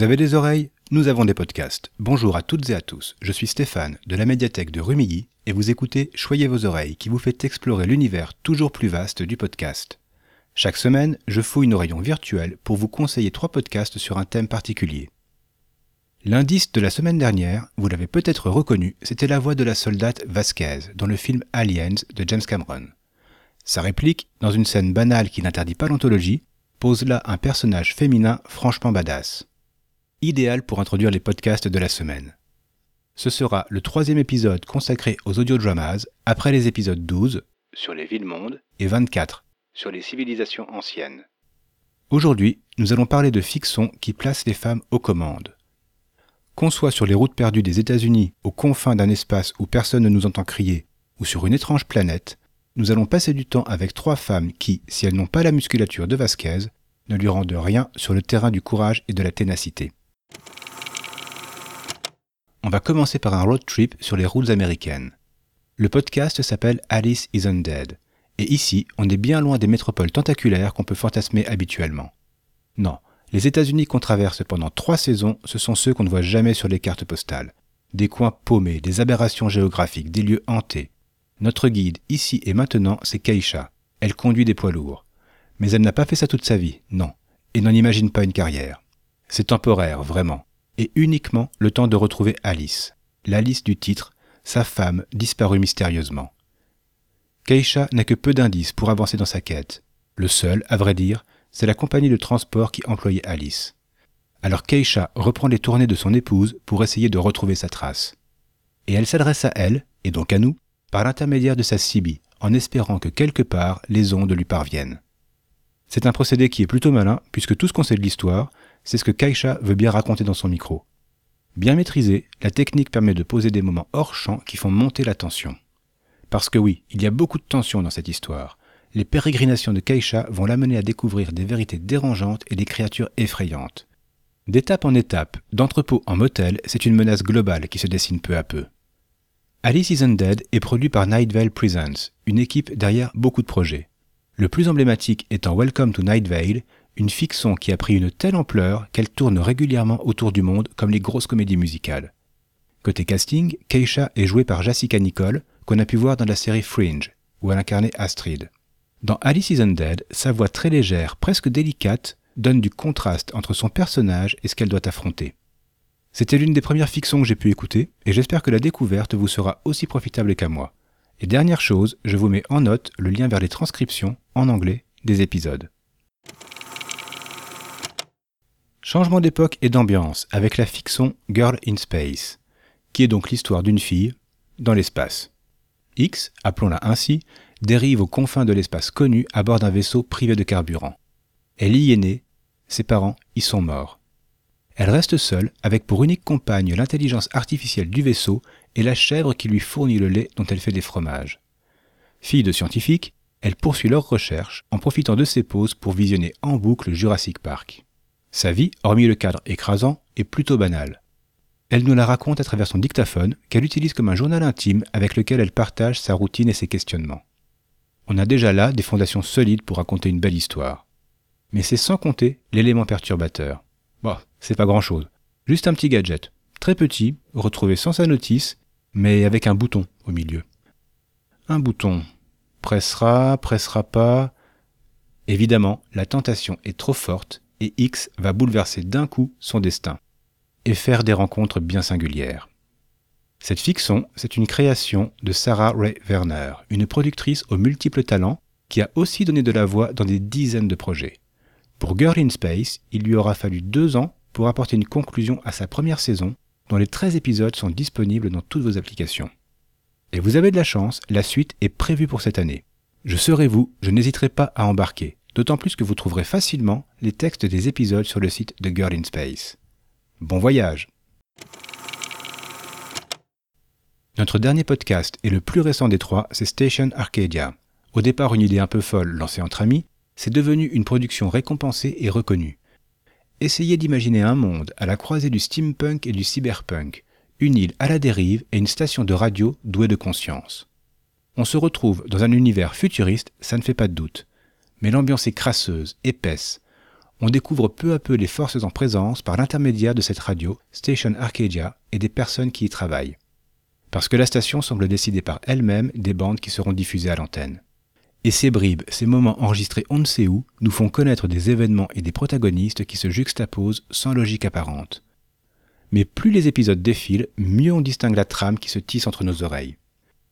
Vous avez des oreilles Nous avons des podcasts. Bonjour à toutes et à tous, je suis Stéphane de la médiathèque de Rumilly et vous écoutez Choyez vos oreilles qui vous fait explorer l'univers toujours plus vaste du podcast. Chaque semaine, je fouille nos rayons virtuels pour vous conseiller trois podcasts sur un thème particulier. L'indice de la semaine dernière, vous l'avez peut-être reconnu, c'était la voix de la soldate Vasquez dans le film Aliens de James Cameron. Sa réplique, dans une scène banale qui n'interdit pas l'anthologie, pose là un personnage féminin franchement badass idéal pour introduire les podcasts de la semaine. Ce sera le troisième épisode consacré aux audiodramas, après les épisodes 12 sur les villes-mondes et 24 sur les civilisations anciennes. Aujourd'hui, nous allons parler de fiction qui place les femmes aux commandes. Qu'on soit sur les routes perdues des États-Unis, aux confins d'un espace où personne ne nous entend crier, ou sur une étrange planète, nous allons passer du temps avec trois femmes qui, si elles n'ont pas la musculature de Vasquez, ne lui rendent rien sur le terrain du courage et de la ténacité. On va commencer par un road trip sur les routes américaines. Le podcast s'appelle Alice Isn't Dead, et ici, on est bien loin des métropoles tentaculaires qu'on peut fantasmer habituellement. Non, les États-Unis qu'on traverse pendant trois saisons, ce sont ceux qu'on ne voit jamais sur les cartes postales. Des coins paumés, des aberrations géographiques, des lieux hantés. Notre guide, ici et maintenant, c'est Keisha. Elle conduit des poids lourds. Mais elle n'a pas fait ça toute sa vie, non, et n'en imagine pas une carrière. C'est temporaire, vraiment et uniquement le temps de retrouver Alice, l'Alice du titre, sa femme disparue mystérieusement. Keisha n'a que peu d'indices pour avancer dans sa quête. Le seul, à vrai dire, c'est la compagnie de transport qui employait Alice. Alors Keisha reprend les tournées de son épouse pour essayer de retrouver sa trace. Et elle s'adresse à elle, et donc à nous, par l'intermédiaire de sa CB, en espérant que quelque part les ondes lui parviennent. C'est un procédé qui est plutôt malin, puisque tout ce qu'on sait de l'histoire, c'est ce que Kaisha veut bien raconter dans son micro. Bien maîtrisée, la technique permet de poser des moments hors champ qui font monter la tension. Parce que oui, il y a beaucoup de tension dans cette histoire. Les pérégrinations de Kaisha vont l'amener à découvrir des vérités dérangeantes et des créatures effrayantes. D'étape en étape, d'entrepôt en motel, c'est une menace globale qui se dessine peu à peu. Alice Isn't Dead est produit par Night Vale Presents, une équipe derrière beaucoup de projets. Le plus emblématique étant Welcome to Night Vale, une fiction qui a pris une telle ampleur qu'elle tourne régulièrement autour du monde comme les grosses comédies musicales. Côté casting, Keisha est jouée par Jessica Nicole, qu'on a pu voir dans la série Fringe, où elle incarnait Astrid. Dans Alice Isn't Dead, sa voix très légère, presque délicate, donne du contraste entre son personnage et ce qu'elle doit affronter. C'était l'une des premières fictions que j'ai pu écouter, et j'espère que la découverte vous sera aussi profitable qu'à moi. Et dernière chose, je vous mets en note le lien vers les transcriptions, en anglais, des épisodes. Changement d'époque et d'ambiance avec la fiction Girl in Space, qui est donc l'histoire d'une fille dans l'espace. X, appelons-la ainsi, dérive aux confins de l'espace connu à bord d'un vaisseau privé de carburant. Elle y est née, ses parents y sont morts. Elle reste seule avec pour unique compagne l'intelligence artificielle du vaisseau et la chèvre qui lui fournit le lait dont elle fait des fromages. Fille de scientifique, elle poursuit leurs recherches en profitant de ses pauses pour visionner en boucle Jurassic Park. Sa vie, hormis le cadre écrasant, est plutôt banale. Elle nous la raconte à travers son dictaphone, qu'elle utilise comme un journal intime avec lequel elle partage sa routine et ses questionnements. On a déjà là des fondations solides pour raconter une belle histoire. Mais c'est sans compter l'élément perturbateur. Bon, c'est pas grand chose. Juste un petit gadget. Très petit, retrouvé sans sa notice, mais avec un bouton au milieu. Un bouton. Pressera, pressera pas. Évidemment, la tentation est trop forte et X va bouleverser d'un coup son destin et faire des rencontres bien singulières. Cette fiction, c'est une création de Sarah Ray Werner, une productrice aux multiples talents qui a aussi donné de la voix dans des dizaines de projets. Pour Girl in Space, il lui aura fallu deux ans pour apporter une conclusion à sa première saison, dont les 13 épisodes sont disponibles dans toutes vos applications. Et vous avez de la chance, la suite est prévue pour cette année. Je serai vous, je n'hésiterai pas à embarquer d'autant plus que vous trouverez facilement les textes des épisodes sur le site de Girl in Space. Bon voyage Notre dernier podcast et le plus récent des trois, c'est Station Arcadia. Au départ une idée un peu folle lancée entre amis, c'est devenu une production récompensée et reconnue. Essayez d'imaginer un monde à la croisée du steampunk et du cyberpunk, une île à la dérive et une station de radio douée de conscience. On se retrouve dans un univers futuriste, ça ne fait pas de doute mais l'ambiance est crasseuse, épaisse. on découvre peu à peu les forces en présence par l'intermédiaire de cette radio, Station Arcadia, et des personnes qui y travaillent. Parce que la station semble décider par elle-même des bandes qui seront diffusées à l'antenne. Et ces bribes, ces moments enregistrés on ne sait où, nous font connaître des événements et des protagonistes qui se juxtaposent sans logique apparente. Mais plus les épisodes défilent, mieux on distingue la trame qui se tisse entre nos oreilles.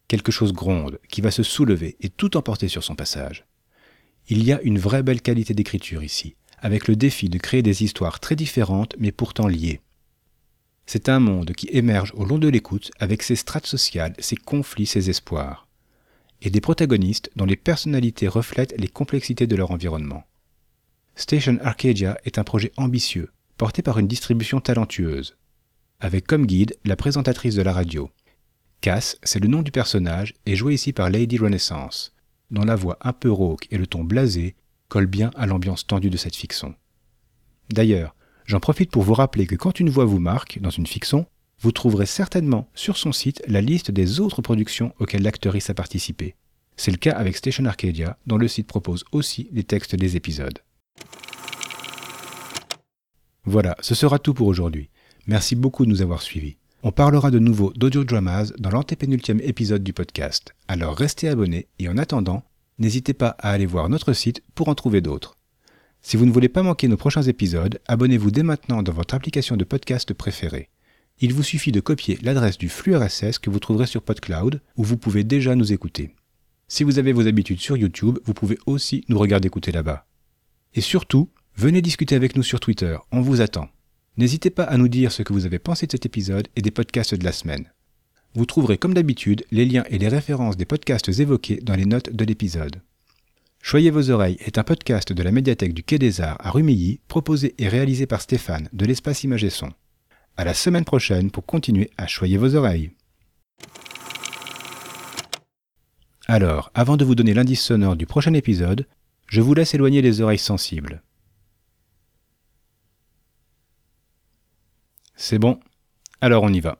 Quelque chose gronde, qui va se soulever et tout emporter sur son passage. Il y a une vraie belle qualité d'écriture ici, avec le défi de créer des histoires très différentes mais pourtant liées. C'est un monde qui émerge au long de l'écoute avec ses strates sociales, ses conflits, ses espoirs, et des protagonistes dont les personnalités reflètent les complexités de leur environnement. Station Arcadia est un projet ambitieux, porté par une distribution talentueuse, avec comme guide la présentatrice de la radio. Cass, c'est le nom du personnage, et joué ici par Lady Renaissance, dont la voix un peu rauque et le ton blasé colle bien à l'ambiance tendue de cette fiction. D'ailleurs, j'en profite pour vous rappeler que quand une voix vous marque dans une fiction, vous trouverez certainement sur son site la liste des autres productions auxquelles l'actrice a participé. C'est le cas avec Station Arcadia, dont le site propose aussi les textes des épisodes. Voilà, ce sera tout pour aujourd'hui. Merci beaucoup de nous avoir suivis. On parlera de nouveau d'audiodramas dans l'antépénultième épisode du podcast. Alors restez abonnés et en attendant, n'hésitez pas à aller voir notre site pour en trouver d'autres. Si vous ne voulez pas manquer nos prochains épisodes, abonnez-vous dès maintenant dans votre application de podcast préférée. Il vous suffit de copier l'adresse du flux RSS que vous trouverez sur PodCloud, où vous pouvez déjà nous écouter. Si vous avez vos habitudes sur YouTube, vous pouvez aussi nous regarder écouter là-bas. Et surtout, venez discuter avec nous sur Twitter, on vous attend. N'hésitez pas à nous dire ce que vous avez pensé de cet épisode et des podcasts de la semaine. Vous trouverez comme d'habitude les liens et les références des podcasts évoqués dans les notes de l'épisode. Choyez vos oreilles est un podcast de la médiathèque du Quai des Arts à Rumilly, proposé et réalisé par Stéphane de l'espace Image et Son. À la semaine prochaine pour continuer à choyer vos oreilles. Alors, avant de vous donner l'indice sonore du prochain épisode, je vous laisse éloigner les oreilles sensibles. C'est bon, alors on y va.